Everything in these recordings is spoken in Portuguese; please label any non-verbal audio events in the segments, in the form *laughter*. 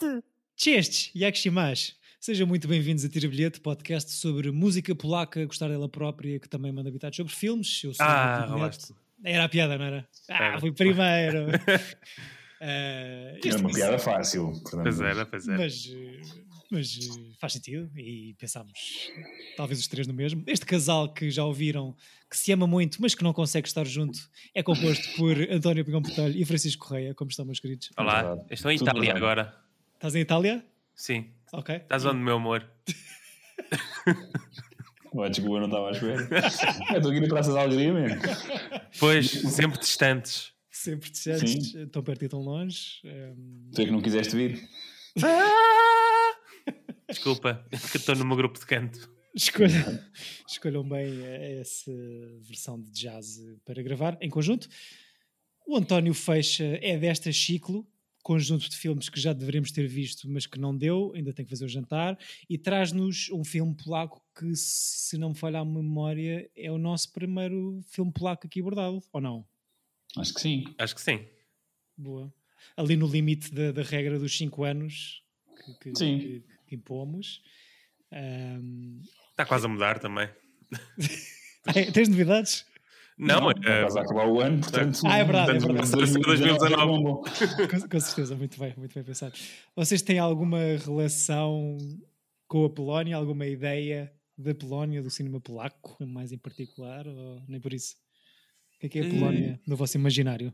bilhete! Cześć, jak się masz? Sejam muito bem-vindos a Tira Bilhete, podcast sobre música polaca, gostar dela própria, que também manda habitados sobre filmes. Eu sou Ah, o Neto. Era a piada, não era? Ah, Era. foi primeiro. Eh, *laughs* Era uma piada fácil. Pois era, pois era. mas, mas faz sentido e pensámos, talvez os três no mesmo. Este casal que já ouviram, que se ama muito, mas que não consegue estar junto, é composto por António Pigão Botelho e Francisco Correia, como estão, meus queridos? Olá, estou em Tudo Itália verdade. agora. Estás em Itália? Sim. Ok. Estás onde, meu amor? *laughs* Ué, desculpa, eu não estava à espera. *laughs* Eu estou aqui na Praça da Alegria mesmo. Pois, sempre distantes. Sempre disseste, tão perto e tão longe. ehm, Tu é que não quiseste vir. *laughs* Desculpa, que estou no meu grupo de canto. escolham, escolham bem eh, essa versão de jazz para gravar em conjunto. O António Feixa é desta ciclo, conjunto de filmes que já deveríamos ter visto, mas que não deu, ainda tem que fazer o jantar, e traz-nos um filme polaco que, se não me falha a memória, é o nosso primeiro filme polaco aqui abordado, ou não? Acho que sim. Acho que sim. Boa. Ali no limite da, da regra dos 5 anos que, que, Sim. que- que impomos. Ahm, Está quase a mudar também. *laughs* tens novidades? Não, Está é, a acabar o ano, portanto. Ah, é verdade, é portanto, verdade. 2019 é bom, bom. com, com certeza, muito bem, muito bem pensado. Vocês têm alguma relação com a Polónia? Alguma ideia da Polónia, do cinema polaco, mais em particular? Ou nem por isso? O que é que é a Eh, Polónia no vosso imaginário?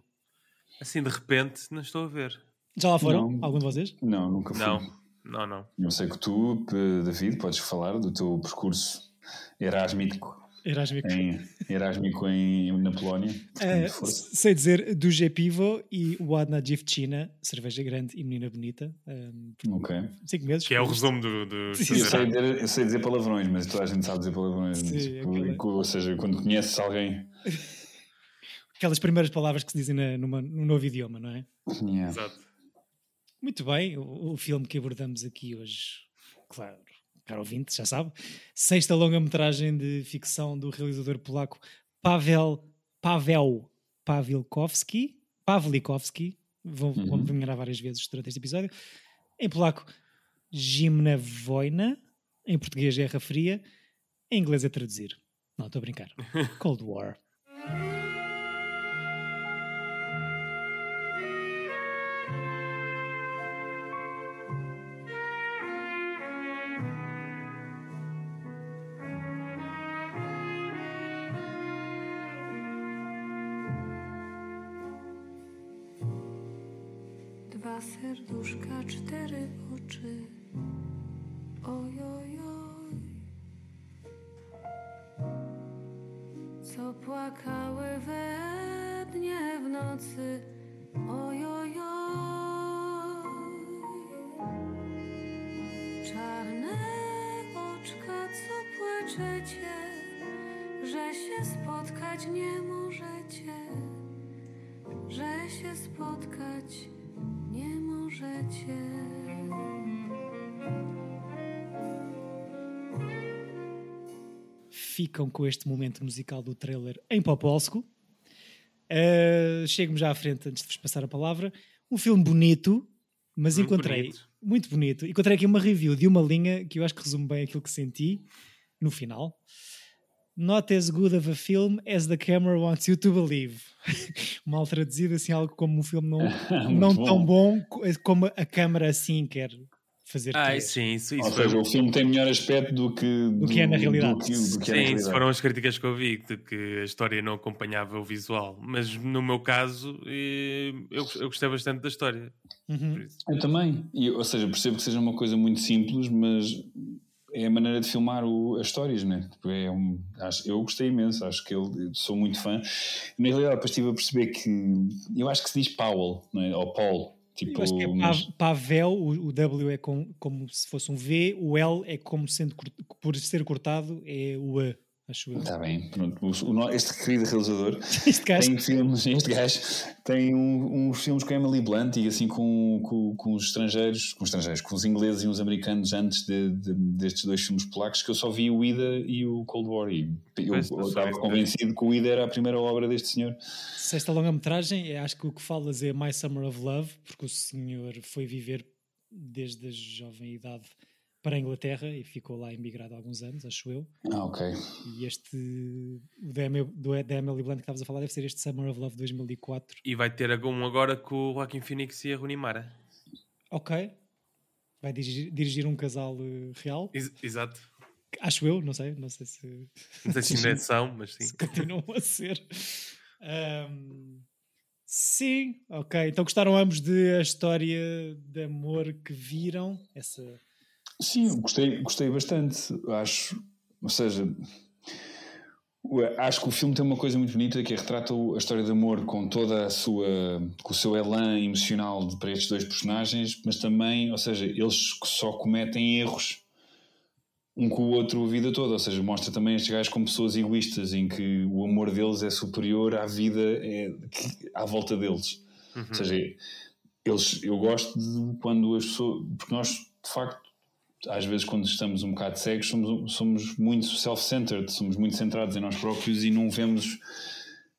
assim de repente não estou a ver. Já lá foram? Não. Algum de vocês? Não, nunca fui. Não, não, não. Eu sei que tu, P- David, podes falar do teu percurso erasmítico Erasmico. em, erasmico em, na Polónia. Força. sei dizer do Pivo e o Adna Dziewczyna, cerveja grande e menina bonita. Um, Ok. cinco meses. Que é o resumo do. do Sim, Eu sei, dizer, eu sei dizer palavrões, mas toda a gente sabe dizer palavrões. Sim, Tipo, aquela- Ou seja, quando conheces alguém. *laughs* Aquelas primeiras palavras que se dizem na, numa, num novo idioma, não é? Yeah. Exato. Muito bem, o, o filme que abordamos aqui hoje, claro, caro ouvinte, já sabe, sexta longa-metragem de ficção do realizador polaco Pavel Pavel Pawlikowski, Pawlikowski, vou, Uhum. vou me várias vezes durante este episódio, em polaco Zimna Wojna, em português Guerra Fria, em inglês é traduzir. Não, estou a brincar. *laughs* Cold War. Ficam com este momento musical do trailer em Popolsco. Uh, Chego-me já à frente antes de vos passar a palavra. Um filme bonito, mas Muito encontrei bonito. muito bonito. Encontrei aqui uma review de uma linha que eu acho que resume bem aquilo que senti no final. Not as good of a film as the camera wants you to believe. *laughs* Mal traduzido, assim, algo como um filme não, *laughs* não bom. tão bom co- como a câmara assim quer fazer. Ai, crer. sim, isso, Ou isso foi. seja, o filme tem melhor aspecto do que, Do que é na realidade. Do que, do que é Sim, na realidade. foram as críticas que eu vi, de que a história não acompanhava o visual. Mas no meu caso, eh, eu, eu gostei bastante da história. Uhum. Eu também. E, ou seja, percebo que seja uma coisa muito simples, mas é a maneira de filmar o- as histórias, né? Tipo, é um, acho, eu gostei imenso, acho que ele, sou muito fã. Na realidade, depois estive a perceber que eu acho que se diz Powell, não é? ou Paul. Tipo, Eu acho que é mas- pa- Pavel, o, o W é com- como se fosse um V, o L é como sendo por ser cortado é o E, acho eu. Está bem, pronto. O- este querido realizador *laughs* Este gajo, tem filmes, este gajo tem um- uns filmes com Emily Blunt e assim com, com, com os estrangeiros, com os estrangeiros, com os ingleses e os americanos antes de- de- destes dois filmes polacos que eu só vi o Ida e o Cold War e eu, eu estava convencido que o Ida era a primeira obra deste senhor. se esta longa-metragem, é, acho que o que falas é My Summer of Love, porque o senhor foi viver desde a jovem idade para a Inglaterra e ficou lá emigrado há alguns anos, acho eu. Ah, ok. E este, o da Emily, do, da Emily Blunt que estavas a falar, deve ser este Summer of Love 2004. E vai ter um agora com o Joaquin Phoenix e a Rooney Mara. Ok. Vai dirigir, dirigir um casal uh, real. Ex exato. Acho eu, não sei, não sei se. Não sei se ainda são, mas sim. *laughs* Se continuam a ser. Um, sim, ok. Então gostaram ambos de a história de amor que viram? Essa. Sim, gostei, gostei bastante. Acho, ou seja, acho que o filme tem uma coisa muito bonita que é retrata a história de amor com toda a sua com o seu elan emocional para estes dois personagens, mas também, ou seja, eles só cometem erros um com o outro a vida toda, ou seja, mostra também estes gajos como pessoas egoístas em que o amor deles é superior à vida é, à volta deles. Uhum. Ou seja, eles, eu gosto de quando as pessoas, porque nós de facto às vezes quando estamos um bocado cegos somos, somos muito self-centered, somos muito centrados em nós próprios e não vemos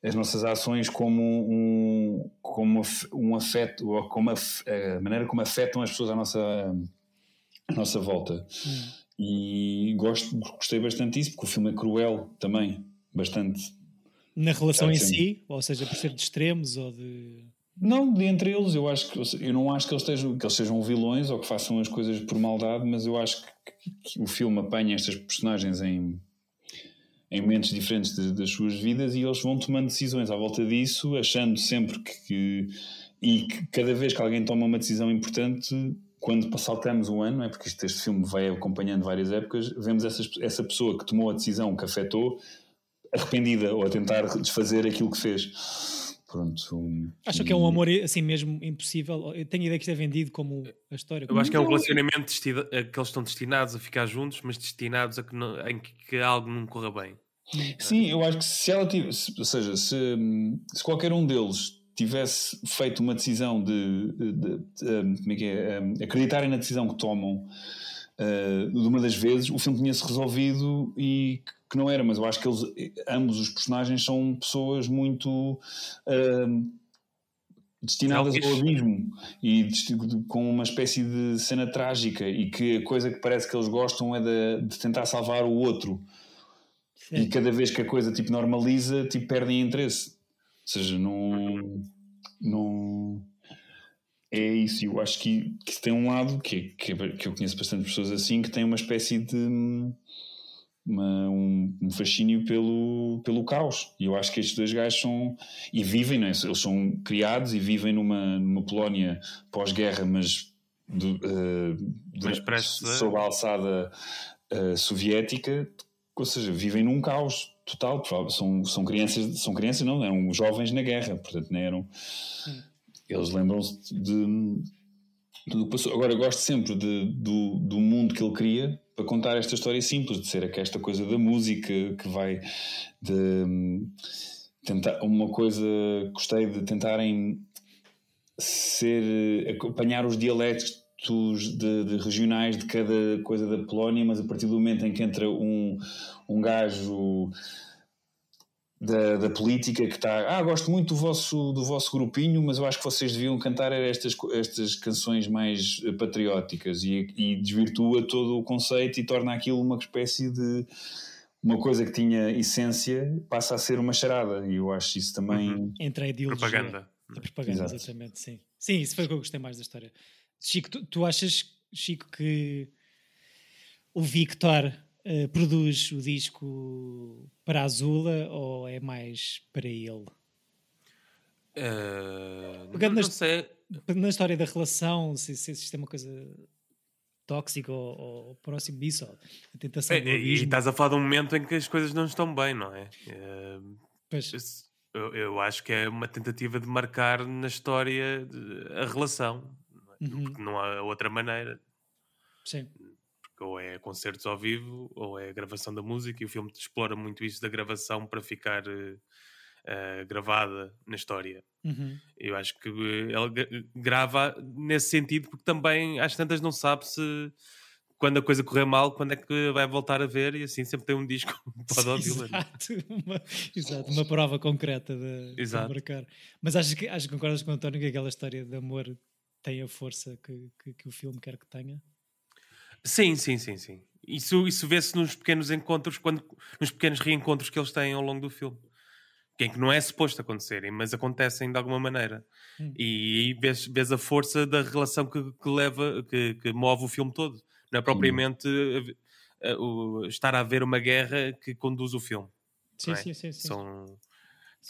as nossas ações como um, como um afeto ou como a, a maneira como afetam as pessoas à nossa, à nossa volta. Hum. E gosto, gostei bastante disso, porque o filme é cruel também, bastante. Na relação em si, ou seja, por ser de extremos ou de. Não, de entre eles, eu acho que eu não acho que eles, estejam, que eles sejam vilões ou que façam as coisas por maldade, mas eu acho que, que o filme apanha estas personagens em, em momentos diferentes de, das suas vidas e eles vão tomando decisões à volta disso, achando sempre que, que e que cada vez que alguém toma uma decisão importante, quando saltamos um ano, é porque este filme vai acompanhando várias épocas, vemos essa, essa pessoa que tomou a decisão que afetou arrependida ou a tentar desfazer aquilo que fez. Pronto. Um, Acho que é um amor assim mesmo impossível. Eu tenho a ideia que isto é vendido como a história. Eu acho que é um relacionamento a que eles estão destinados a ficar juntos, mas destinados a que, não, em que, que algo não corra bem. Sim, eu acho que se ela tivesse, ou seja, se, se qualquer um deles tivesse feito uma decisão de, de, de, de como é que é, acreditarem na decisão que tomam uh, de uma das vezes, o filme tinha-se resolvido e que não era, mas eu acho que eles, ambos os personagens são pessoas muito uh, destinadas ao abismo e com uma espécie de cena trágica e que a coisa que parece que eles gostam é de, de tentar salvar o outro. Sim. E cada vez que a coisa tipo normaliza, tipo perdem interesse. Ou seja, não, não é isso. Eu acho que, que tem um lado que, que, que eu conheço bastante pessoas assim que tem uma espécie de uma, um, um, fascínio pelo, pelo caos. E eu acho que estes dois gajos são. e vivem, é? eles são criados e vivem numa, numa Polónia pós-guerra, mas. Do, uh, mas parece... sob a alçada uh, soviética, ou seja, vivem num caos total. São, são crianças, são crianças, não, eram jovens na guerra, portanto, não eram. Eles lembram-se de, tudo que passou. Agora, eu gosto sempre de, do, do mundo que ele cria para contar esta história simples, de ser esta coisa da música que vai de tentar uma coisa gostei de tentarem ser acompanhar os dialetos de, de, regionais de cada coisa da Polónia, mas a partir do momento em que entra um, um gajo da, da, política que está. Ah, gosto muito do vosso, do vosso grupinho, mas eu acho que vocês deviam cantar estas, estas canções mais patrióticas e, e desvirtua todo o conceito e torna aquilo uma espécie de. Uma coisa que tinha essência passa a ser uma charada, e eu acho isso também. Uhum. Entre a ideologia. Propaganda. A propaganda, Exato. exatamente, sim. Sim, isso foi o que eu gostei mais da história. Chico, tu, tu achas, Chico, que o Victor uh, produz o disco para a Azula ou é mais para ele? Uh, não, não sei. Na história da relação, se, se isto é uma coisa tóxica ou, ou próximo disso, ou a tentação é, E estás a falar de um momento em que as coisas não estão bem, não é? Pois. Eu, eu, acho que é uma tentativa de marcar na história a relação, uhum. porque não há outra maneira. Sim ou é concertos ao vivo, ou é gravação da música, e o filme explora muito isso da gravação para ficar uh, gravada na história. Uhum. Eu acho que ele grava nesse sentido, porque também às tantas não sabe se quando a coisa correr mal, quando é que vai voltar a ver, e assim sempre tem um disco *laughs* pode *laughs* ouvi-lo. Exato, uma, exato, uma prova concreta de, exato. de marcar. Mas acho que, acho que concordas com o António que aquela história de amor tem a força que, que, que o filme quer que tenha? Sim, sim, sim, sim. Isso, isso vê-se nos pequenos encontros, quando, nos pequenos reencontros que eles têm ao longo do filme. Que, é que não é suposto acontecerem, mas acontecem de alguma maneira. Hum. E aí vês, vês, a força da relação que, que leva, que, que, move o filme todo. Não é propriamente hum. a, a, a, estar a ver uma guerra que conduz o filme. Sim, é? sim, sim, sim. São,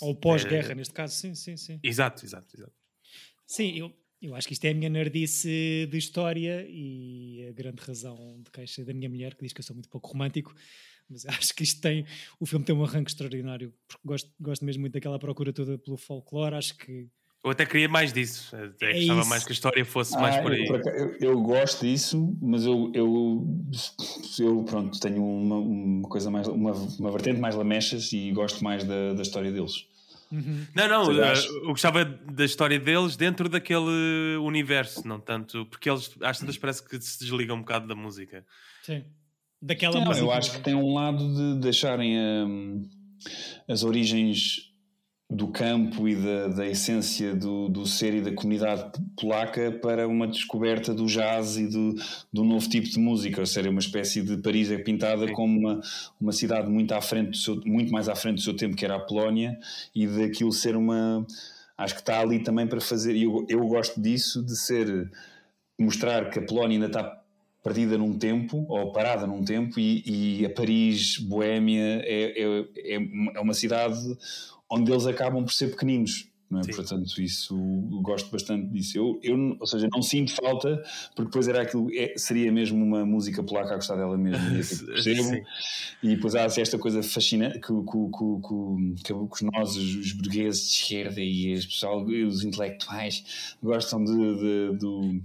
Ou pós-guerra, é... neste caso, sim, sim, sim. Exato, exato, exato. Sim, eu, eu acho que isto é a minha nerdice de história e a grande razão de queixa da minha mulher, que diz que eu sou muito pouco romântico, mas *laughs* acho que isto tem. O filme tem um arranque extraordinário, porque gosto, gosto mesmo muito daquela procura toda pelo folclore. Acho que. Eu até queria mais disso, até é gostava isso. mais que a história fosse ah, mais por aí. Eu, eu, eu, gosto disso, mas eu, eu, eu pronto, tenho uma, uma coisa mais, uma, uma vertente mais lamechas e gosto mais da, da história deles. Uhum. Não, não, uh, eu gostava da história deles dentro daquele universo, não tanto, porque eles às vezes parece que se desligam um bocado da música. Sim. Daquela não, música. Eu acho que tem um lado de deixarem um, as origens do campo e da, da essência do, do ser e da comunidade polaca para uma descoberta do jazz e do, do novo tipo de música, ou seja, uma espécie de Paris é pintada como uma, uma cidade muito, à frente do seu, muito mais à frente do seu tempo, que era a Polónia, e daquilo ser uma. Acho que está ali também para fazer, e eu, eu gosto disso, de ser. mostrar que a Polónia ainda está perdida num tempo, ou parada num tempo, e, e a Paris, Boémia, é, é, é uma cidade onde eles acabam por ser pequeninos. Não é? Portanto, isso gosto bastante disso. Eu, eu, ou seja, não sinto falta, porque depois era aquilo, é, seria mesmo uma música polaca a gostar dela mesmo. percebo. *laughs* E depois há assim, esta coisa fascinante que, que, que, que, os nós, os burgueses de esquerda e os, pessoal, os intelectuais gostam de, de, de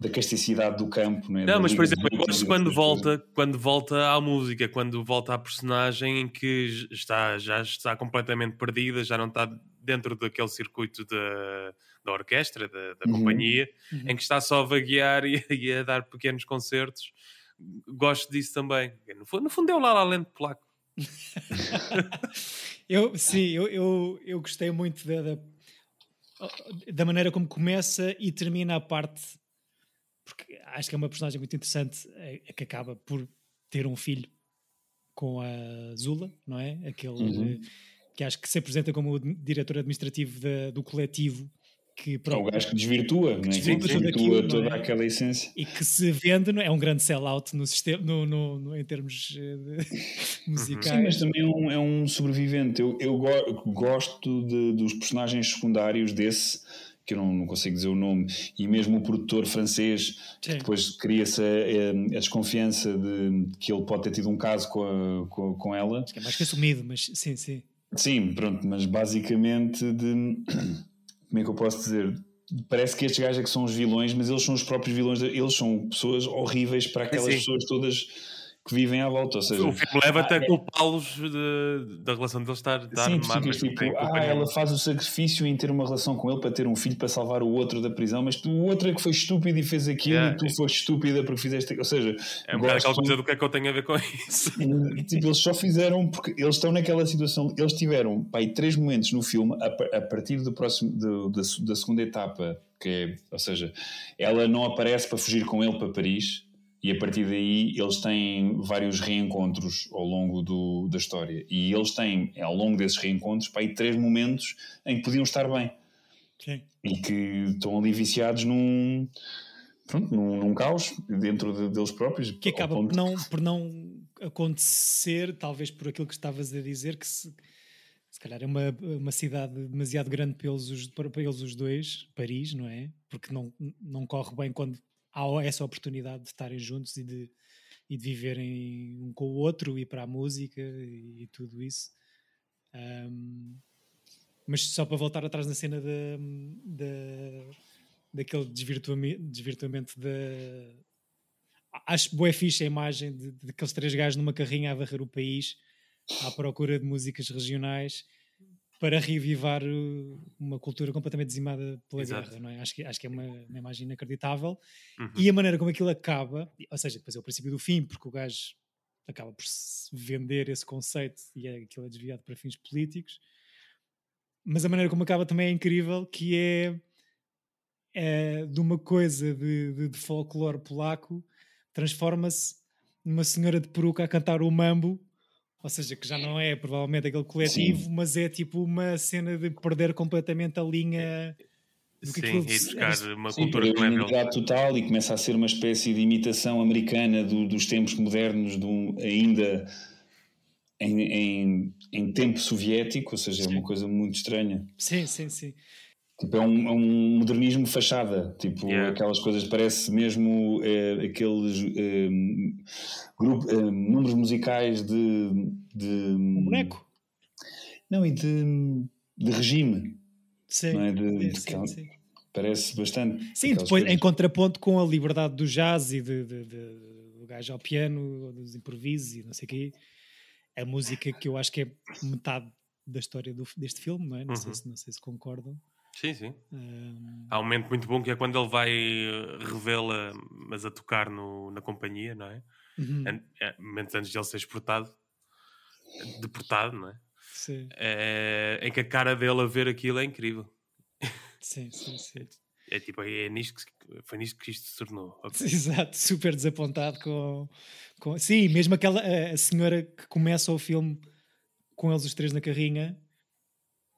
da casticidade do campo. Não, é? não mas por exemplo, eu gosto quando volta, quando volta à música, quando volta à personagem em que está, já está completamente perdida, já não está dentro daquele circuito da, da orquestra, da, da uhum. companhia, uhum. em que está só a vaguear *laughs* e, e, a dar pequenos concertos. Gosto disso também. No fundo, no fundo é o Lala Lente polaco. *laughs* eu, sim, eu, eu, eu gostei muito da, da, da maneira como começa e termina a parte porque acho que é uma personagem muito interessante é, é que acaba por ter um filho com a Zula, não é? Aquele uhum. Que acho que se apresenta como o diretor administrativo da, do coletivo que é o gajo que desvirtua, que desvirtua, é? desvirtua aquilo, toda é? aquela essência e que se vende, não é? é um grande sell-out no sistema, no, no, no, em termos eh, *laughs* musicais. Sim, mas também é um, é um sobrevivente. Eu, eu go gosto de, dos personagens secundários desse que eu não, não, consigo dizer o nome, e mesmo o produtor francês, que depois cria-se a, a, desconfiança de que ele pode ter tido um caso com, a, com, com, ela. Acho que é mais que assumido, mas sim, sim. Sim, pronto, mas basicamente de. *clears throat* Como é que eu posso dizer? Parece que estes gajos é que são os vilões, mas eles são os próprios vilões, eles são pessoas horríveis para aquelas sim. pessoas todas que vivem à volta. Ou seja, o filme leva até a culpá-los da relação deles estar, estar Sim, tu tipo, ah, ela faz o sacrifício em ter uma relação com ele para ter um filho para salvar o outro da prisão, mas tu, o outro é que foi estúpido e fez aquilo yeah. e tu foste estúpida porque fizeste. Ou seja, é um bocado aquela coisa do que é que eu tenho a ver com isso. *laughs* tipo, eles só fizeram porque eles estão naquela situação. Eles tiveram pai, três momentos no filme a, a partir do próximo, do, da, da segunda etapa. Que é, ou seja, ela não aparece para fugir com ele para Paris, e a partir daí eles têm vários reencontros ao longo do, da história. E eles têm, ao longo desses reencontros, para aí três momentos em que podiam estar bem. Sim. E que estão ali viciados num, pronto, num, num caos dentro de, deles próprios. Que acaba por não, por não acontecer, talvez por aquilo que estavas a dizer, que se, se calhar é uma, uma cidade demasiado grande para eles, para eles os dois, Paris, não é? Porque não, não corre bem quando há essa oportunidade de estarem juntos e de, e de viverem um com o outro e para a música e, e tudo isso. Um, mas só para voltar atrás na cena da, da, daquele desvirtuamento, desvirtuamento da. Acho boa a imagem de, de aqueles três gajos numa carrinha a varrer o país à procura de músicas regionais para revivar uh, uma cultura completamente dizimada pela Exato. guerra, não é? Acho que, acho que é uma, uma imagem inacreditável. Uhum. E a maneira como aquilo acaba, ou seja, depois é o princípio do fim, porque o gajo acaba por vender esse conceito e é, aquilo é desviado para fins políticos. Mas a maneira como acaba também é incrível, que é é, de uma coisa de, de, de folclore polaco, transforma-se numa senhora de peruca a cantar o mambo ou seja, que já não é provavelmente aquele coletivo, Sim. mas é tipo uma cena de perder completamente a linha do que Sim, e buscar uma Sim, cultura que não é total e começa a ser uma espécie de imitação americana do, dos tempos modernos, do, ainda em, em, em, tempo soviético, ou seja, sim. é uma coisa muito estranha. Sim, sim, sim. Tipo, é um, é um modernismo fachada, tipo, yeah. aquelas coisas, parece mesmo é, aqueles é, grupo, é, números musicais de, de. Um boneco? Não, e de, de regime. Sim, não é? de, sim, de, sim, Parece bastante. Sim, depois coisas. em contraponto com a liberdade do jazz e de, de, de, do gajo ao piano, dos improvisos e não sei o quê. A música que eu acho que é metade da história do, deste filme, não é? Não, uhum. sei se, não sei se concordam. Sim, sim. Um... Há um momento muito bom que é quando ele vai eh, revela, mas a tocar no, na companhia, não é? Uhum. É, momentos antes de ele ser exportado, deportado, não é? Sim. É, em que a cara dele a ver aquilo é incrível. Sim, sim, sim. *laughs* É tipo, é nisto que, foi nisto que isto se tornou. Okay. *laughs* Exato, super desapontado com, com. Sim, mesmo aquela a senhora que começa o filme com eles os três na carrinha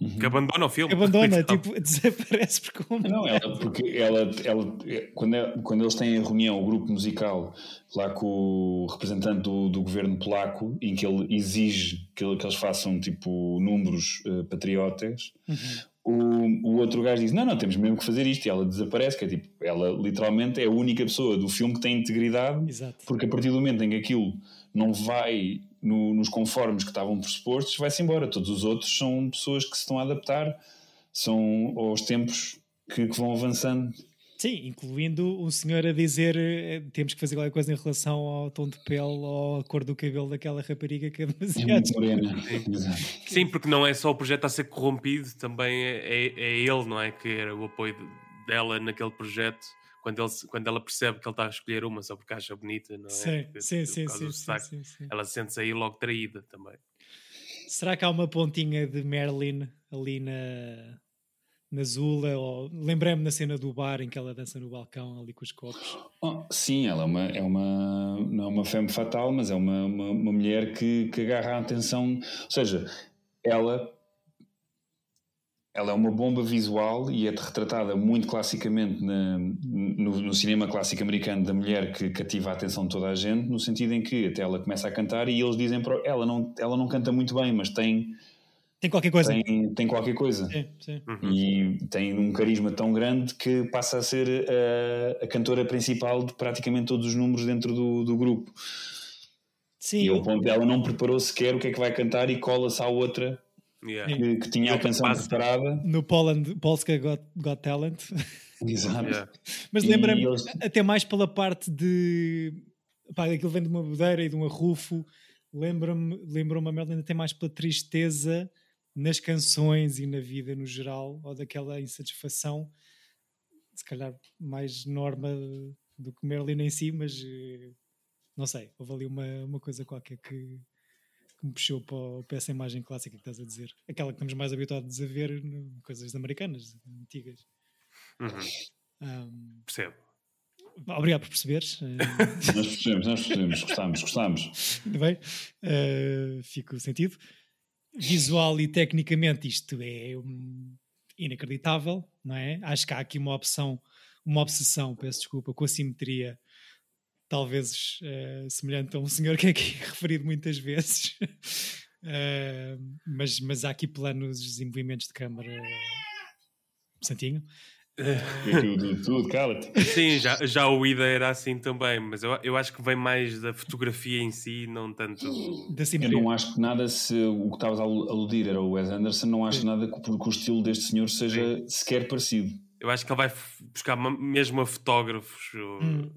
Uhum. Que abandona o filme. Abandona, *laughs* tipo, *laughs* desaparece por completo. Não, ela, porque ela, ela quando, é, quando eles têm a reunião, o grupo musical, lá com o representante do, do governo polaco, em que ele exige que, que eles façam tipo números uh, patriotas, uhum. o, o outro gajo diz: Não, não, temos mesmo que fazer isto. E ela desaparece, que é tipo, ela literalmente é a única pessoa do filme que tem integridade, Exato. porque a partir do momento em que aquilo não vai no, nos conformes que estavam pressupostos, vai-se embora. Todos os outros são pessoas que se estão a adaptar são aos tempos que, que vão avançando. Sim, incluindo um senhor a dizer eh, temos que fazer qualquer coisa em relação ao tom de pele ou à cor do cabelo daquela rapariga que é demasiado. É muito morena. *laughs* Sim, porque não é só o projeto a ser corrompido, também é, é, é ele, não é? Que era o apoio dela naquele projeto quando, ele, quando ela percebe que ele está a escolher uma só porque acha bonita, não é? Sim, porque, sim, sim, sim, sim, sim, Ela sente-se aí logo traída também. Será que há uma pontinha de Marilyn ali na, na Zula? Ou... Lembrei-me na cena do bar em que ela dança no balcão ali com os copos. Oh, sim, ela é uma, é uma, não é uma femme fatal, mas é uma, uma, uma mulher que, que agarra a atenção. Ou seja, ela ela é uma bomba visual e é retratada muito classicamente na, no, no, cinema clássico americano da mulher que cativa a atenção de toda a gente, no sentido em que até ela começa a cantar e eles dizem para ela não, ela não canta muito bem, mas tem tem qualquer coisa. Tem, tem qualquer coisa. Sim, sim. Uhum. E tem um carisma tão grande que passa a ser a, a cantora principal de praticamente todos os números dentro do, do grupo. Sim. E ao ponto dela não preparou sequer o que é que vai cantar e cola-se à outra Yeah. Que, que, tinha a canção passo. preparada. No Poland, Polska Got, Got Talent. Exato. Yeah. Mas lembra-me eles... até mais pela parte de. Pá, aquilo vem de uma bodeira e de um arrufo. Lembra-me lembra uma merda ainda tem mais pela tristeza nas canções e na vida no geral, ou daquela insatisfação, se calhar mais norma do que Merlin em si, mas eh, não sei, houve ali uma, uma coisa qualquer que, que me puxou para, para, essa imagem clássica que estás a dizer. Aquela que estamos mais habituados a ver coisas americanas, antigas. Uhum. Um, Percebo. Obrigado por perceberes. *laughs* nós percebemos, nós percebemos, gostamos, gostamos. Muito bem, uh, fico sentido. Visual e tecnicamente isto é um, inacreditável, não é? Acho que há aqui uma opção, uma obsessão, peço desculpa, com a simetria talvez uh, semelhante a um senhor que é aqui *laughs* referido muitas vezes. uh, *laughs* mas, mas há aqui planos de desenvolvimentos de câmara. Santinho. tudo, tudo cala-te. Sim, já, já o Ida era assim também, mas eu, eu acho que vem mais da fotografia em si, não tanto. Da eu não acho que nada, se o que estavas a aludir era o Wes Anderson, não acho nada que, que, o estilo deste senhor seja Sim. sequer parecido. Eu acho que ele vai buscar mesmo a fotógrafos. Hum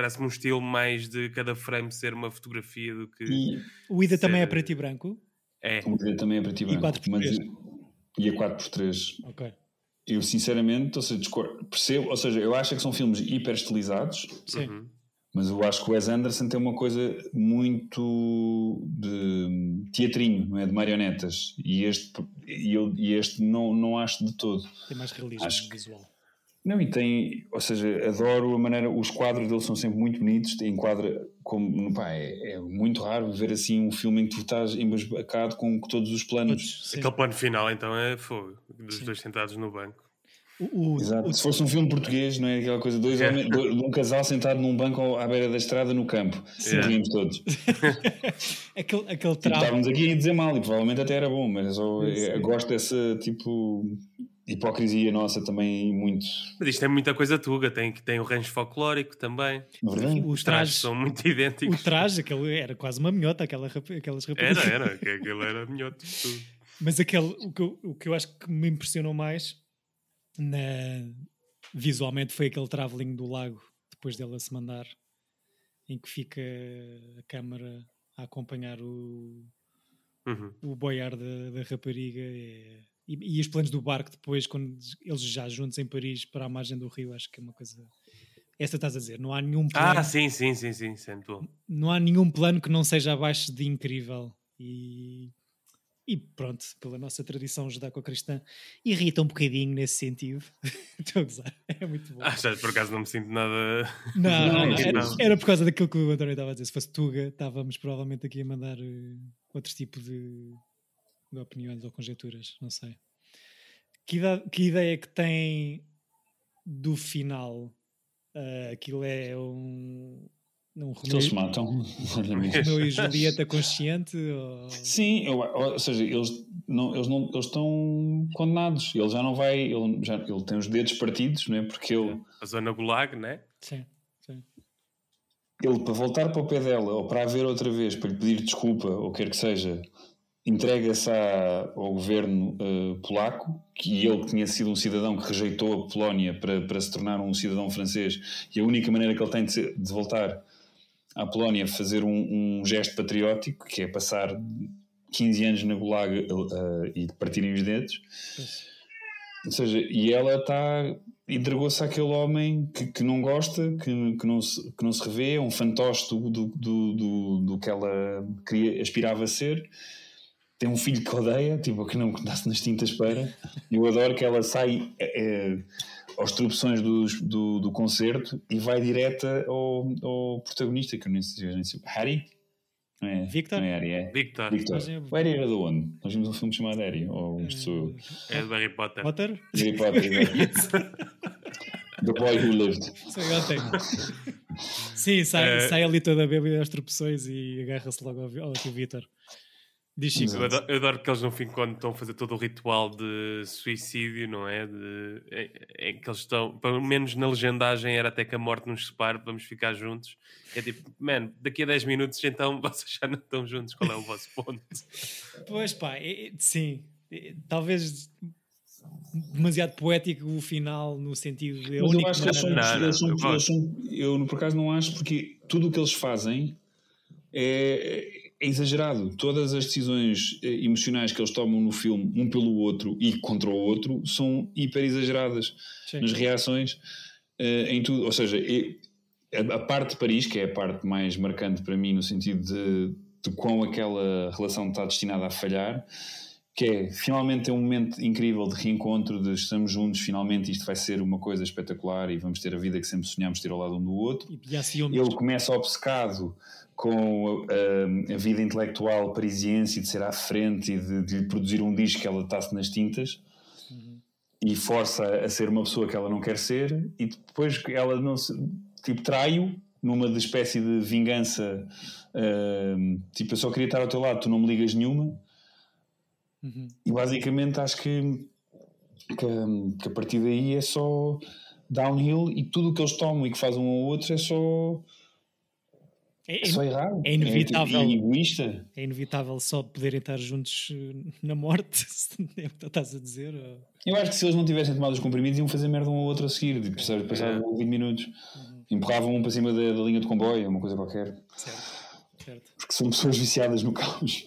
parece-me um estilo mais de cada frame ser uma fotografia do que. E o IDA ser... também é preto e branco? É. O IDA também é preto e branco. E 4x3? Mas, e a 4x3. Ok. Eu sinceramente, ou seja, percebo, ou seja, eu acho que são filmes hiper estilizados. Sim. Uhum. Mas eu acho que o Wes Anderson tem uma coisa muito de teatrinho, não é? De marionetas. E este, e eu, e este não, não acho de todo. Tem mais realismo acho visual. Não, e tem, ou seja, adoro a maneira, os quadros dele são sempre muito bonitos, enquadra como, pá, é, é, muito raro ver assim um filme em que tu estás embasbacado com todos os planos. Aquele plano final então é fogo, dos Sim. dois sentados no banco. O, o, Exato. O... Se fosse um filme português, não é aquela coisa, dois é. homens, um casal sentado num banco à beira da estrada no campo, sentíamos yeah. todos. *laughs* aquele, aquele tipo, estávamos aqui a dizer mal e provavelmente até era bom, mas eu, eu gosto dessa tipo hipocrisia nossa também muito. Mas isto é muita coisa tuga, tem, tem o rancho folclórico também. Verdade. Os trajes são muito idênticos. O traje, aquele, era quase uma minhota, aquela, aquelas rapazes. Era, era, aquele era minhoto. Mas aquele, o que, eu, o que eu acho que me impressionou mais na, visualmente foi aquele travelling do lago, depois dela se mandar, em que fica a câmara a acompanhar o, uhum. o boiar da, da rapariga. É, e, e, os planos do barco depois, quando eles já juntos em Paris para a margem do rio, acho que é uma coisa. Esta estás a dizer, não há nenhum plano. Ah, sim, sim, sim, sim, sempre. Não há nenhum plano que não seja abaixo de incrível. E, e pronto, pela nossa tradição judaico-cristã, irrita um bocadinho nesse sentido. *laughs* Estou a gozar, é muito bom. Ah, já por acaso não me sinto nada. Não, não, *laughs* não era, era, por causa daquilo que o António estava a dizer. Se fosse Tuga, estávamos provavelmente aqui a mandar uh, outro tipo de opiniões ou conjecturas, não sei. Que, ideia, que ideia que tem do final? Uh, aquilo é um. Um Romeu, eles se matam. *laughs* Romeu e Julieta consciente? Ou... Sim, eu, ou seja, eles, não, eles, não, eles estão condenados. Ele já não vai. Ele, já, ele tem os dedos partidos, não é? Porque ele. A zona Gulag, não é? Sim, sim. Ele, para voltar para o pé dela, ou para a ver outra vez, para lhe pedir desculpa, ou quer que seja, entrega-se ao governo uh, polaco, que ele tinha sido um cidadão que rejeitou a Polónia para, para se tornar um cidadão francês, e a única maneira que ele tem de, de voltar à Polónia é fazer um, um, gesto patriótico, que é passar 15 anos na Gulag uh, e partirem os dedos. Ou seja, e ela está entregou-se àquele homem que, que não gosta, que, que, não se, que não se revê, é um fantoche do, do, do, do, do que ela queria, aspirava a ser tem um filho que odeia, tipo, que não dá-se nas tintas para. Eu adoro que ela sai é, aos tropeções do, do, do, concerto e vai direta ao, ao protagonista, que eu nem sei, nem sei Harry? Não é, Victor? Não é Harry, é Victor. Victor. O Harry era de onde? Nós vimos um filme chamado Harry, ou isto sou É do Harry Potter. Potter? Harry Potter, *laughs* The Boy Who Lived. Sim, sai, uh, sai ali toda a bebida às tropeções e agarra-se logo ao, ao Victor. Diz Chico. Eu adoro, eu adoro que eles no fim, quando estão a fazer todo o ritual de suicídio, não é? De, é, é que eles estão, pelo menos na legendagem, era até que a morte nos separe, vamos ficar juntos. É tipo, man, daqui a 10 minutos então *laughs* vocês já não estão juntos, qual é o vosso ponto? pois pá, é, sim, talvez demasiado poético o final no sentido de. Mas eu acho que eles são, não, eles são, eles são, eu por acaso não acho, porque tudo o que eles fazem é é exagerado. Todas as decisões eh, emocionais que eles tomam no filme, um pelo outro e contra o outro, são hiper exageradas Sim. nas reações, uh, em tudo. Ou seja, a, a, parte de Paris, que é a parte mais marcante para mim, no sentido de, de quão aquela relação está destinada a falhar, que é finalmente é um momento incrível de reencontro, de estamos juntos, finalmente isto vai ser uma coisa espetacular e vamos ter a vida que sempre sonhámos ter ao lado um do outro. E, e Ele começa obcecado com uh, a vida intelectual parisiense e de ser à frente e de, de produzir um disco que ela está-se nas tintas uhum. e força a ser uma pessoa que ela não quer ser e depois ela não se, tipo trai-o numa de espécie de vingança uh, tipo eu só queria estar ao teu lado tu não me ligas nenhuma uhum. e basicamente acho que, que, que a partir daí é só downhill e tudo o que eles tomam e que fazem um ao outro é só é, é, só errado. É inevitável. É, egoísta. É inevitável só poderem estar juntos eh, na morte, *laughs* é o que estás a dizer. Eu acho que se eles não tivessem tomado os comprimidos iam fazer merda um ao outro a seguir, tipo, passavam é. 20 minutos. Uhum. Empurravam um para cima da, da linha de comboio, uma coisa qualquer. Certo, certo. Porque são pessoas viciadas no caos.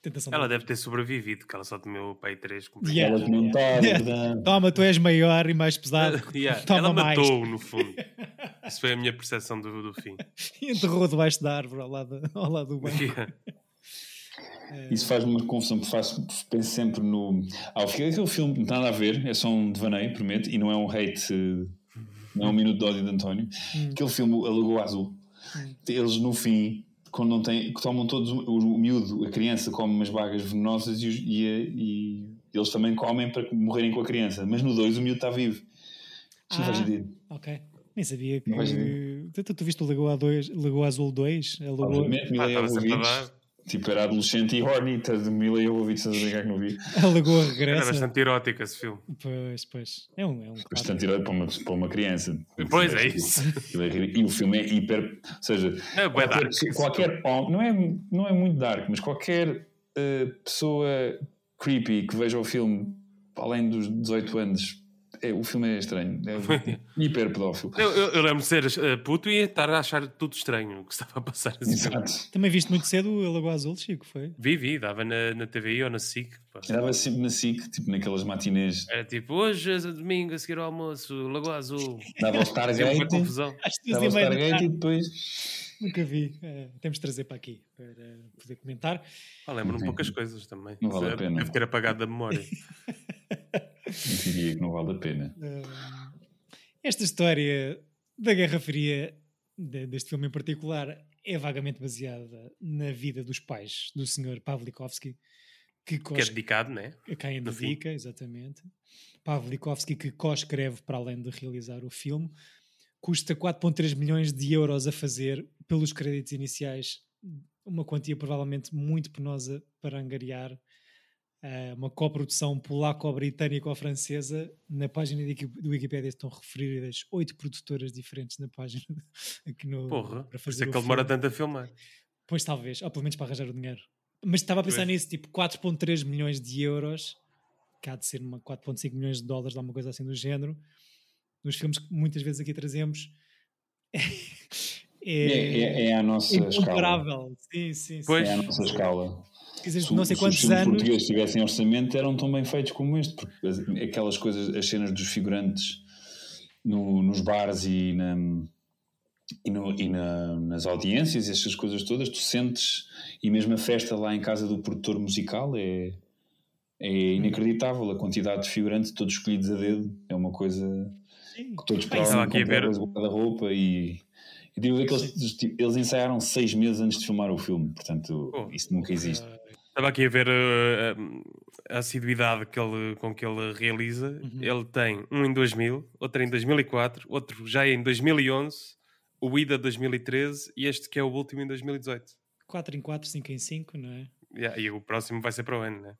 Tentação ela de... deve ter sobrevivido, que ela só tomou pai 3 yeah, ela não está. Yeah. Toma, tu és maior e mais pesado. *laughs* yeah. Toma ela mais. matou, no fundo. *laughs* Isso foi a minha percepção do, do fim. e enterrou debaixo da árvore ao lado, ao lado do banco. Yeah. Isso faz-me uma confusão, porque faço, penso sempre no. Ah, aquele filme não tem nada a ver, é só um devaneio, prometo, e não é um hate, não é um minuto de ódio de António. Hum. Aquele filme, A Lagoa Azul, hum. eles no fim, quando não têm, tomam todos, o, o miúdo, a criança come umas bagas venenosas e, e, e, eles também comem para morrerem com a criança, mas no 2 o miúdo está vivo. Isto ah, não faz sentido. Ok. Nem sabia que. Tu, tu, viste o Lagoa, 2, Lagoa Azul 2? A Lagoa... Obviamente, Mila ah, Tipo, era adolescente e horny, de Mila Jovovich, estás a brincar que não vi. A Lagoa regressa. Era bastante erótico esse filme. Pois, pois. É um, é um bastante erótico para uma, para uma criança. Pois é isso. *laughs* E o filme é hiper. Ou seja, é qualquer, dark, qualquer não, é, não é muito dark, mas qualquer uh, pessoa creepy que veja o filme além dos 18 anos é, o filme é estranho, é *laughs* hiper pedófilo. Eu, eu, eu lembro de ser uh, puto e estar a achar tudo estranho o que estava a passar. Assim. Exato. Também viste muito cedo o Lagoa Azul, Chico, foi? Vi, vi, dava na, na TVI ou na SIC. Dava sempre na SIC, tipo naquelas matinês. Era tipo, hoje é domingo a seguir ao almoço, Lagoa Azul. Dava o Stargate. confusão. Dava o Stargate e depois. Nunca vi. É, temos de trazer para aqui para poder comentar. Ah, Lembro-me poucas coisas também. Não vale a pena. Deve ter apagado da memória. *laughs* Eu diria que não vale a pena. Esta história da Guerra Fria, deste filme em particular, é vagamente baseada na vida dos pais do Sr. Pavlikovsky. Que, que é dedicado, né? A quem dedica, exatamente. Pavlikovsky que co-escreve para além de realizar o filme. Custa 4,3 milhões de euros a fazer pelos créditos iniciais. Uma quantia provavelmente muito penosa para angariar uma coprodução polaco-britânico-francesa. Na página do Wikipedia estão referidas oito produtoras diferentes na página. *laughs* Aqui no, Porra, para fazer por isso é que ele demora tanto a filmar. Pois talvez, ou pelo menos para arranjar o dinheiro. Mas estava a pensar pois. nisso, tipo 4.3 milhões de euros, que há de ser 4.5 milhões de dólares, alguma coisa assim do género, nos filmes que muitas vezes aqui trazemos. *laughs* É, é, é, é a nossa escala. Sim, sim, sim. Pois. É a nossa escala se, não sei quantos se os anos. portugueses tivessem orçamento, eram tão bem feitos como este, porque aquelas coisas, as cenas dos figurantes no, nos bares e, na, e, no, e na, nas audiências, essas coisas todas, tu sentes, e mesmo a festa lá em casa do produtor musical é, é inacreditável. A quantidade de figurantes, todos escolhidos a dedo, é uma coisa Sim. que todos provam com guarda-roupa e e digo que eles, eles ensaiaram seis meses antes de filmar o filme, portanto, oh. isso nunca existe. Estava aqui a ver uh, a assiduidade que ele, com que ele realiza. Uhum. Ele tem um em 2000, outro em 2004, outro já em 2011, o IDA 2013 e este que é o último em 2018. 4 em 4, 5 em 5, não é? Yeah, e o próximo vai ser para o ano, não é?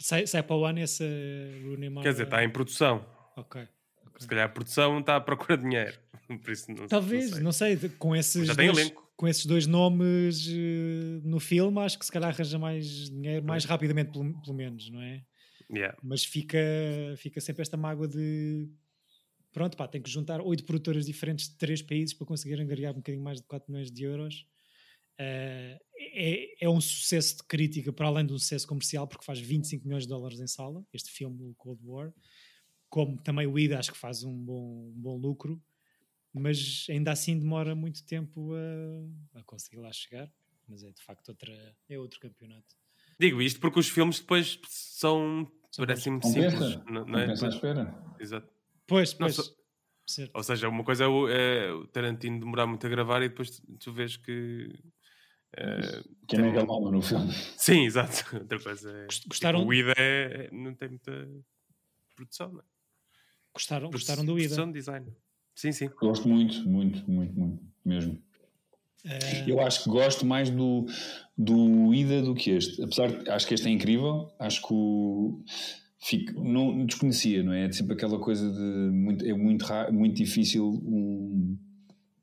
Sai, sai para o ano esse Rooney Quer dizer, está em produção. Ok. Se calhar a produção está à procura de dinheiro. *laughs* Por isso não, Talvez, não sei. Não sei com esses Já tem dois, elenco com esses dois nomes uh, no filme, acho que se calhar arranja mais dinheiro mais rapidamente, pelo, pelo menos, não é? Yeah. Mas fica, fica sempre esta mágoa de pronto, pá, tem que juntar oito produtoras diferentes de três países para conseguir angariar um bocadinho mais de 4 milhões de euros. Uh, é, é um sucesso de crítica para além de um sucesso comercial, porque faz 25 milhões de dólares em sala, este filme, o Cold War. Como também o Ida, acho que faz um bom, um bom lucro mas ainda assim demora muito tempo a, a, conseguir lá chegar. Mas é de facto outra, é outro campeonato. Digo isto porque os filmes depois são, parecem muito simples. Não, não é? espera. Exato. Pois, pois. Ou seja, uma coisa é o, é o, Tarantino demorar muito a gravar e depois tu vês que. É, que é mega mal no filme. Sim, *laughs* exato. Outra coisa é. Gostaram? Tipo, o Ida é, não tem muita produção, não é? Gostaram, gostaram do Ida? De design. Sim, sim. Gosto muito, muito, muito, muito, mesmo. É... Eu acho que gosto mais do, do Ida do que este. Apesar de acho que este é incrível, acho que o. Fico, não desconhecia, não é? É sempre aquela coisa de muito, é muito, muito difícil um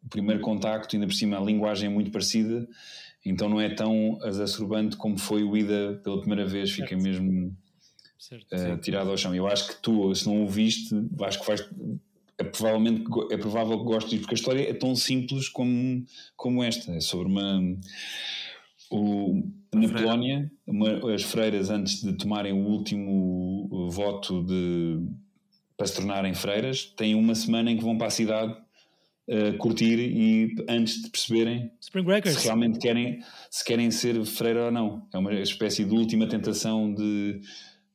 o primeiro contacto, ainda por cima a linguagem é muito parecida, então não é tão exacerbante como foi o Ida pela primeira vez, fica certo. mesmo certo, uh, tirado ao chão. Eu acho que tu, se não o viste, acho que vais é, provavelmente, é provável que gostes, porque a história é tão simples como, como esta. É sobre uma. O, na Polónia, uma, as freiras, antes de tomarem o último voto de, para se tornarem freiras, têm uma semana em que vão para a cidade uh, curtir e antes de perceberem se realmente querem, se querem ser freira ou não. É uma espécie de última tentação de,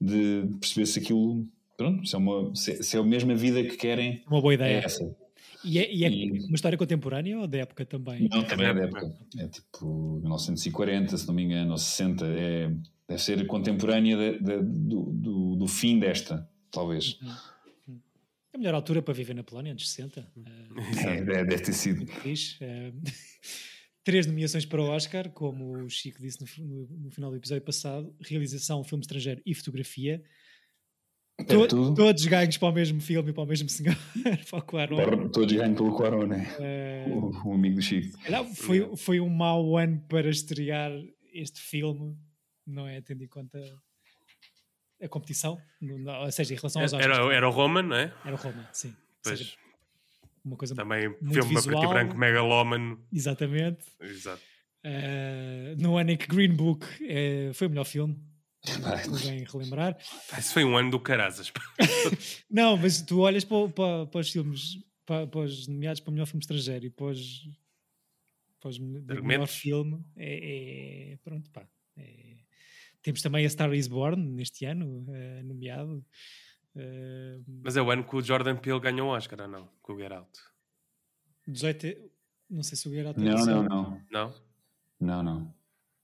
de perceber se aquilo pronto, se é, uma, se, se é a mesma vida que querem. Uma boa ideia. É essa. E é, e é e... uma história contemporânea ou da época também? Não, também é da época. É tipo 1940, se não me engano, ou 60. É, deve ser contemporânea de, de, do, do, do, fim desta, talvez. Uhum. uhum. A melhor altura para viver na Polónia, anos 60. Uh, é, deve ter sido. Uh, *laughs* três nomeações para o Oscar, como o Chico disse no, no, no, final do episódio passado: realização, filme estrangeiro e fotografia. To, todos ganhos para o mesmo filme e para o mesmo senhor, *laughs* para o Quaron. Todos ganhos pelo Quaron, né? Uh, o, o, amigo do Chico. Foi, foi um mau ano para estrear este filme, não é? Tendo em conta a competição, ou seja, em relação aos Oscars. Era, era o Roman, não é? Era o Roman, sim. Pois. Seja, uma coisa Também muito filme visual, preto e branco megalómano. Exatamente. Exato. Uh, no ano em que Green Book é, foi o melhor filme Alguém relembrar. Isso foi um ano do Carazas. *laughs* não, mas tu olhas para, para, para os filmes, para, para, os nomeados para o melhor filme estrangeiro e para os, para os melhor filme, é, é pronto, pá. É, temos também a Star is Born neste ano, é, nomeado. É, mas é o ano que o Jordan Peele ganhou o Oscar, ou não? Com o Get Out. 18, não sei se o Get Out não, não, não. Não? Não, não.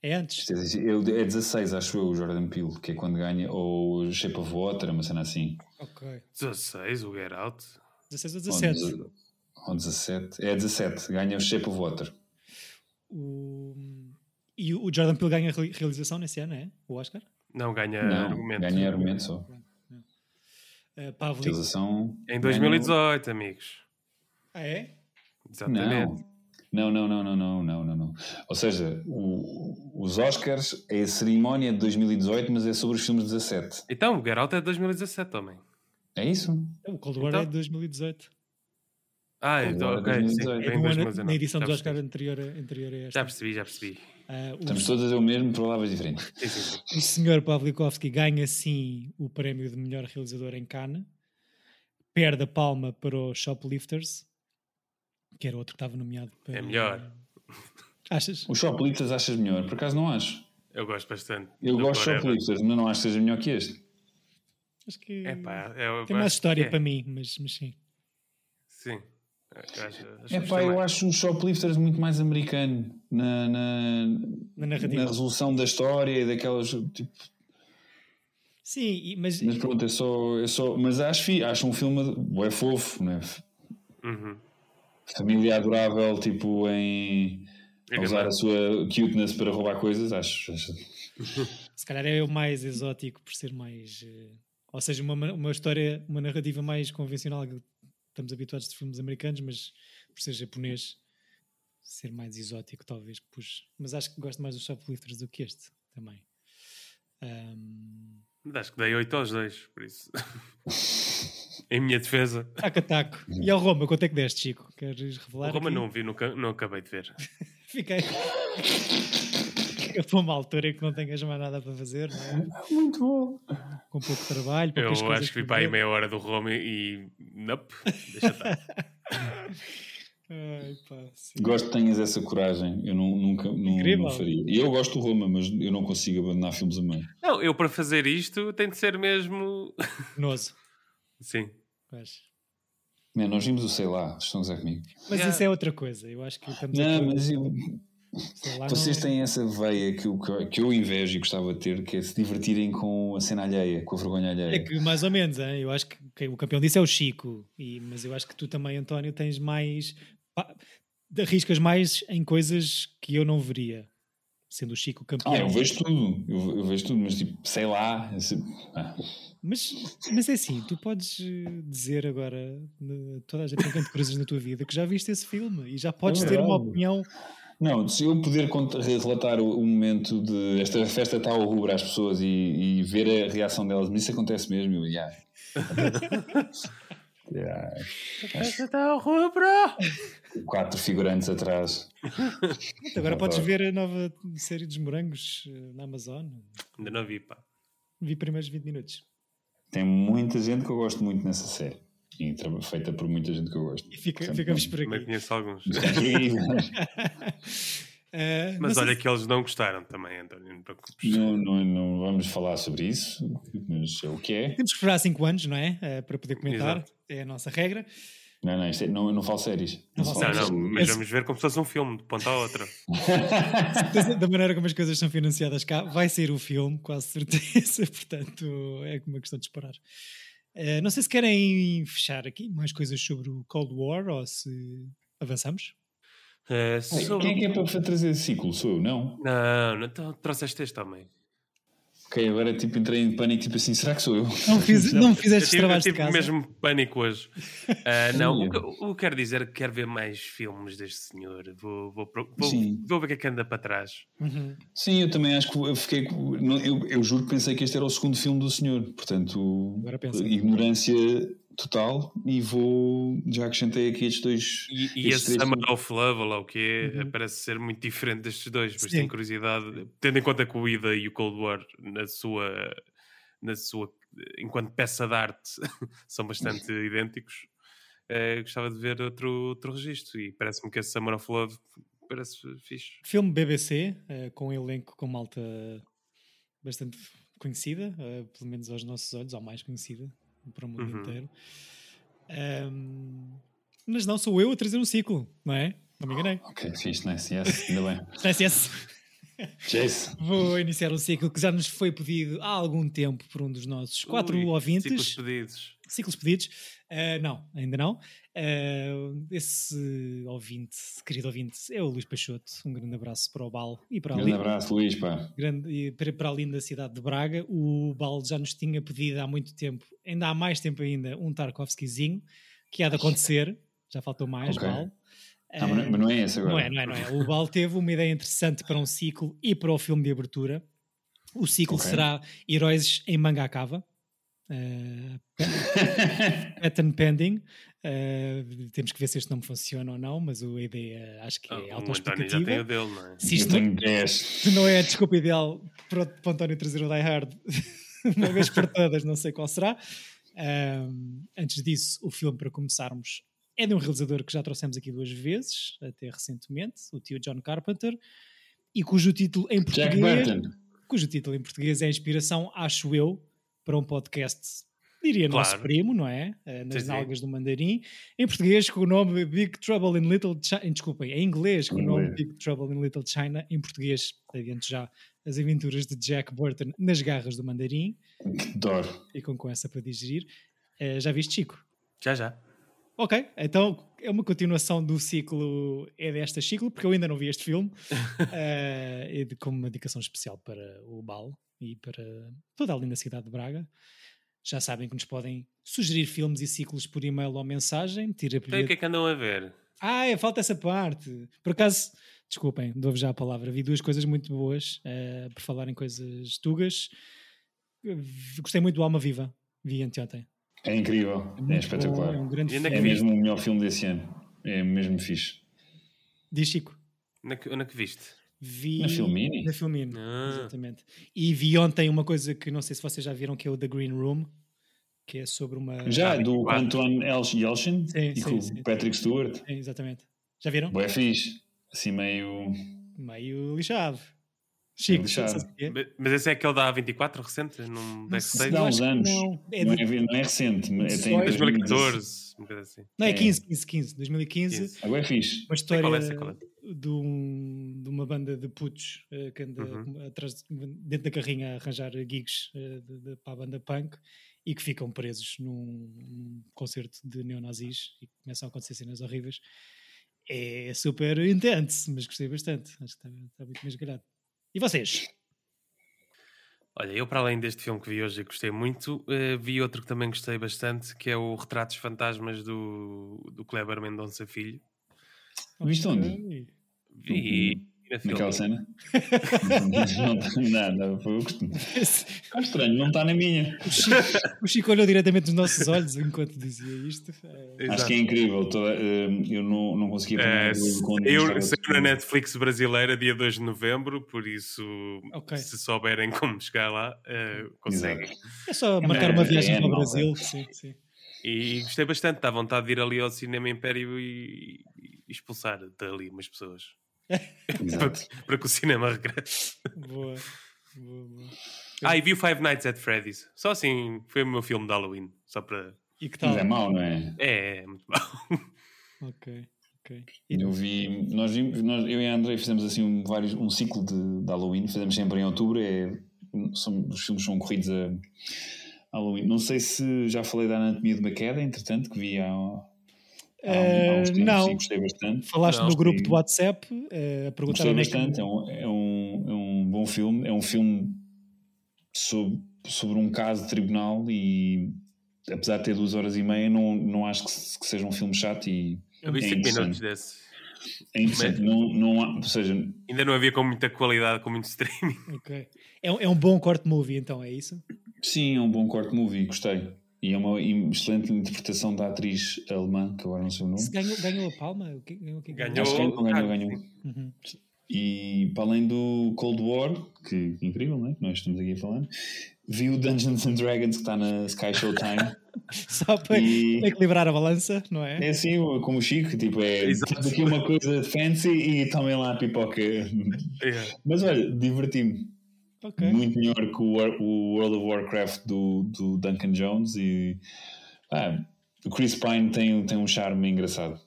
É antes. É 16, acho eu, o Jordan Peele, que é quando ganha, ou Shape of Water, uma cena assim. Ok. 16, o Get Out. 16 ou 17? Ou 17. É 17, ganha o Shape of Water. O... E o Jordan Peele ganha realização nesse ano, é? O Oscar? Não, ganha Não, argumento. Ganha argumento só. Uh, Pavlik. Em 2018, ganha... amigos. Ah, é? Exatamente. Não. Não, não, não, não, não, não, não. Ou seja, o, os Oscars é a cerimónia de 2018, mas é sobre os filmes de 17. Então, o Get Out é de 2017 também. É isso? O Cold War então... é de 2018. Ah, então, ok, sim. É na edição dos Oscars anterior, anterior a esta. Já percebi, já percebi. Uh, Estamos o... todos a dizer o mesmo, palavras diferentes. O senhor Pavlikovski ganha sim o prémio de melhor realizador em Cannes, perde a palma para os Shoplifters, que era outro que estava nomeado para... É melhor. *laughs* Achas? Os Shoplifters achas melhor? Por acaso não acho. Eu gosto bastante. Eu gosto de Shoplifters, mas não acho que seja melhor que este. Acho que Epá, é, tem mais história é. para mim, mas, mas sim. Sim. É pá, eu acho os Shoplifters muito mais americano na, na, na, narrativa. na resolução da história e daquelas tipo. Sim, mas. Mas pronto, é só. É só mas acho, acho um filme é fofo, não é? Uhum família adorável, tipo, em é usar a sua cuteness para roubar coisas, acho. *laughs* Se calhar é o mais exótico por ser mais. Eh, ou seja, uma, uma história, uma narrativa mais convencional que estamos habituados de filmes americanos, mas por ser japonês, ser mais exótico, talvez. Mas acho que gosto mais dos Shoplifters do que este também. Um... Acho que dei 8 aos dois, por isso. *laughs* em minha defesa. Taco taco. E ao Roma, quanto é que deste, Chico? Queres revelar? O Roma aqui? não vi, nunca, não acabei de ver. *laughs* Fiquei. *laughs* Fica para uma altura em que não tenhas mais nada para fazer, não é? Muito bom. Com pouco trabalho. Eu acho que vi para aí meia hora do Roma e. Nope, deixa estar. *laughs* Ai, pá, gosto que tenhas essa coragem. Eu não, nunca não, não, faria. E eu gosto do Roma, mas eu não consigo abandonar filmes a meio. Não, eu para fazer isto tem de ser mesmo. Noso. *laughs* Sim. Mas... Man, nós vimos o sei lá, estão a dizer comigo. Mas yeah. isso é outra coisa. Eu acho que estamos Não, aqui... mas eu. Lá, Vocês não... têm essa veia que eu, que eu invejo e gostava de ter, que é se divertirem com a cena alheia, com a vergonha alheia. É que mais ou menos, hein? eu acho que o campeão disso é o Chico, e, mas eu acho que tu também, António, tens mais. Arriscas mais em coisas que eu não veria, sendo o Chico campeão. Ah, eu vejo tudo, eu, eu vejo tudo, mas tipo, sei lá. Assim, ah. Mas, mas é assim, tu podes dizer agora, toda a gente te cruzas na tua vida, que já viste esse filme e já podes é ter uma opinião. Não, se eu puder relatar o, momento de esta festa está ao rubro às pessoas e, e, ver a reação delas, mas isso acontece mesmo, eu, yeah. *laughs* yeah. A festa está ao rubro! Quatro figurantes atrás. Agora podes ver a nova série dos morangos eh, na Amazon. Ainda não vi, pá. Vi primeiros 20 minutos. Tem muita gente que eu gosto muito nessa série. E feita por muita gente que eu gosto. E fica, Portanto, ficamos por aqui. Também conheço alguns. *laughs* *laughs* Uh, mas, olha que eles não gostaram também, António, não preocupes. Não, não, não vamos falar sobre isso, mas é o que é. Temos que esperar 5 anos, não é? Uh, para poder comentar, Exato. é a nossa regra. Não, não, é, não, não falo séries. Não, não, não, não mas vamos ver como se fosse um filme, de ponta a outra. *laughs* da maneira como as coisas são financiadas cá, vai ser o filme, quase certeza, portanto é uma questão de esperar. Uh, não sei se querem fechar aqui mais coisas sobre o Cold War ou se avançamos. Uh, sobre... Quem é que é para trazer esse ciclo? Sou eu, não? Não, não então, trouxeste este também. Ok, agora tipo entrei em pânico, tipo assim, será que sou eu? Não, *laughs* fiz, não fizeste tive, trabalho de casa? mesmo pânico hoje. Uh, *laughs* não, o que, o que quero dizer é que quero ver mais filmes deste senhor. Vou, vou, vou, vou ver o que é que anda para trás. Uhum. Sim, eu também acho que eu fiquei. Eu, eu juro que pensei que este era o segundo filme do senhor. Portanto, ignorância total e vou já acrescentei aqui estes dois e, e esse Summer of Love ou lá o que é uhum. parece ser muito diferente destes dois mas tenho curiosidade tendo em conta que o Ida e o Cold War na sua na sua enquanto peça de arte *laughs* são bastante *laughs* idênticos eh, gostava de ver outro, outro registro e parece-me que esse Summer of Love parece fixe. Filme BBC eh, com um elenco com malta bastante conhecida eh, pelo menos aos nossos olhos ou mais conhecida para o mundo uhum. inteiro. Um, mas não sou eu a trazer um ciclo, não é? Não me enganei. Ok, fixe, nice, yes, ainda bem. nice, yes. Jason. Vou iniciar um ciclo que já nos foi pedido há algum tempo por um dos nossos quatro Ui, ouvintes. Ciclos pedidos. Ciclos pedidos. Uh, não, ainda não. Uh, esse ouvinte, querido ouvinte, é o Luís Peixoto. Um grande abraço para o Bal e para a Grande abraço, Luís, pá. Grande, para, para além da cidade de Braga. O Bal já nos tinha pedido há muito tempo, ainda há mais tempo ainda, um Tarkovskizinho, que há de acontecer. Já faltou mais, okay. Bal. Ah, mas não é esse agora. Não é, não é, não é. O Bal teve uma ideia interessante para um ciclo e para o filme de abertura. O ciclo okay. será Heróis em Manga Cava. Uh, *laughs* patent pending. Uh, temos que ver se este nome funciona ou não, mas a ideia acho que é oh, autoexplicativa. já tem o dele, não é? Se isto não, se não é a desculpa ideal para, para o António trazer o Die Hard *laughs* uma vez por todas, não sei qual será. Um, antes disso, o filme, para começarmos, é de um realizador que já trouxemos aqui duas vezes, até recentemente, o tio John Carpenter, e cujo título em português, cujo título em português é a inspiração, acho eu, para um podcast, diria claro. nosso primo, não é? Uh, nas sim, nalgas sim. do mandarim. Em português, com o nome Big Trouble in Little China. Desculpem, em inglês, com o nome Big Trouble in Little China. Em português, adiante já, as aventuras de Jack Burton nas garras do mandarim. Adoro. com com essa para digerir. Uh, já viste, Chico? Já, já. Ok, então é uma continuação do ciclo, é desta ciclo, porque eu ainda não vi este filme, uh, *laughs* e de, como uma dedicação especial para o Bal e para toda a linda cidade de Braga. Já sabem que nos podem sugerir filmes e ciclos por e-mail ou mensagem. Tira então, o que é que andam a ver? Ah, é, falta essa parte. Por acaso, desculpem, dou já a palavra. Vi duas coisas muito boas uh, por falar em coisas tugas. Gostei muito do Alma Viva, vi anteontem. É incrível, é, é espetacular. Bom, é, um grande é, é mesmo o melhor filme desse ano. É mesmo fixe. Diz Chico. Onde é que, é que viste? Vi na Filmini. Na Filmini, ah. exatamente. E vi ontem uma coisa que não sei se vocês já viram, que é o The Green Room, que é sobre uma. Já, do Anton Yelchin e sim, com sim, Patrick Stewart. Sim, exatamente. Já viram? Boa, é fixe. Assim meio. Meio lixado. Chico, mas esse é aquele da A24 recente? Num backstage? Dá uns anos. Não é, não, é, não é recente, mas é tem 2014. Assim. Não, é 15, 15, 15. 2015. 15. Agora é fixe. Uma história qual é, qual é. De, um, de, uma banda de putos uh, que anda uhum. atrás, dentro da carrinha a arranjar gigs uh, de, de, para a banda punk e que ficam presos num, num concerto de neonazis e começam a acontecer cenas horríveis. É super intenso, mas gostei bastante. Acho que está, está muito mais galhado. E vocês? Olha, eu para além deste filme que vi hoje e gostei muito, uh, vi outro que também gostei bastante, que é o Retratos Fantasmas do, do Kleber Mendonça Filho. Viste onde? Vi, Naquela cena? não *laughs* está nada, foi o costume. Está estranho, não está na minha. O Chico, o Chico, olhou diretamente nos nossos olhos enquanto dizia isto. É... Acho que é incrível. Toda, uh, eu não, não conseguia é, Eu saiu na Netflix brasileira dia 2 de novembro, por isso, okay. se souberem como chegar lá, uh, conseguem. É só marcar uma viagem é, para o Brasil. Sim, sim. E gostei bastante, dá vontade de ir ali ao Cinema Império e, e expulsar dali umas pessoas. Para, para, que o cinema regresse. Boa. boa, boa. Ah, e vi o Five Nights at Freddy's. Só assim, foi o meu filme de Halloween. Só para. E que tal? Mas é mau, não é? É, é muito mau. Ok. Okay. Eu vi, nós, nós, eu e a Andrei fizemos assim um, vários, um ciclo de, de Halloween, fazemos sempre em outubro, é, são, os filmes são corridos a Halloween. Não sei se já falei da Anatomia de uma Queda, entretanto, que vi há, há, há uns tempos, não. gostei bastante. Falaste não, no grupo do WhatsApp uh, a perguntar Gostei bastante, é, um, é, um, é um bom filme, é um filme sobre, sobre um caso de tribunal e apesar de ter duas horas e meia, não, não acho que, que seja um filme chato e eu vi 5 é minutos desse. É interessante, não, não há, ou seja... Ainda não havia com muita qualidade, com muito streaming. Ok. É, é um bom corte movie, então, é isso? Sim, é um bom corte movie, gostei. E é uma excelente interpretação da atriz alemã, que agora não sei o nome. Se ganhou, ganhou a palma? Que, ganhou, ganhou, ganhou, ganhou. Uhum. E para além do Cold War, que incrível, não é? Nós estamos aqui a falar, vi o Dungeons and Dragons que está na Sky Showtime. *laughs* Só para e... equilibrar a balança, não é? É assim, como o Chico, tipo, é Exato. aqui uma coisa fancy e tomem lá a pipoca. *laughs* Yeah. Mas olha, diverti-me. Okay. Muito melhor que o, o, World of Warcraft do, do Duncan Jones e ah, o Chris Pine tem, tem um charme engraçado.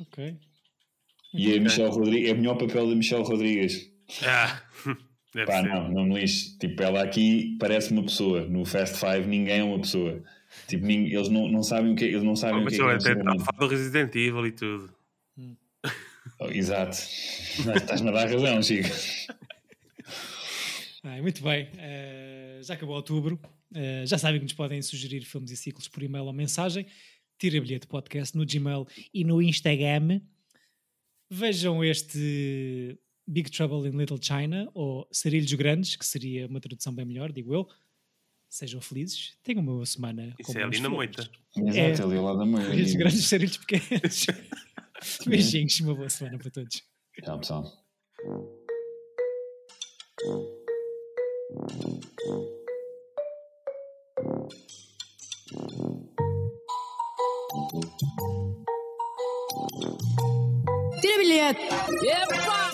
Ok. E a Michelle Rodrigues, é o melhor papel da Michelle Rodrigues. Ah, *laughs* Pá, não, não me lixe. Tipo, ela aqui parece uma pessoa. No Fast Five ninguém é uma pessoa. Tipo, ninguém, eles não, não sabem o que Eles não sabem oh, o que é. É até está do Resident Evil e tudo. Oh, exato. Estás-me a dar razão, Chico. *laughs* Ah, muito bem. Uh, já acabou outubro. Uh, já sabem que nos podem sugerir filmes e ciclos por e-mail ou mensagem. Tira bilhete podcast no Gmail e no Instagram. Vejam este Big Trouble in Little China ou Sarilhos Grandes, que seria uma tradução bem melhor, digo eu. Sejam felizes, tenham uma boa semana. Isso é ali na moita. Exato, é, ali lá da moita. Sarilhos grandes, sarilhos pequenos. *laughs* Beijinhos, uma boa semana para todos. Tchau, pessoal. Tira bilhete! Epa!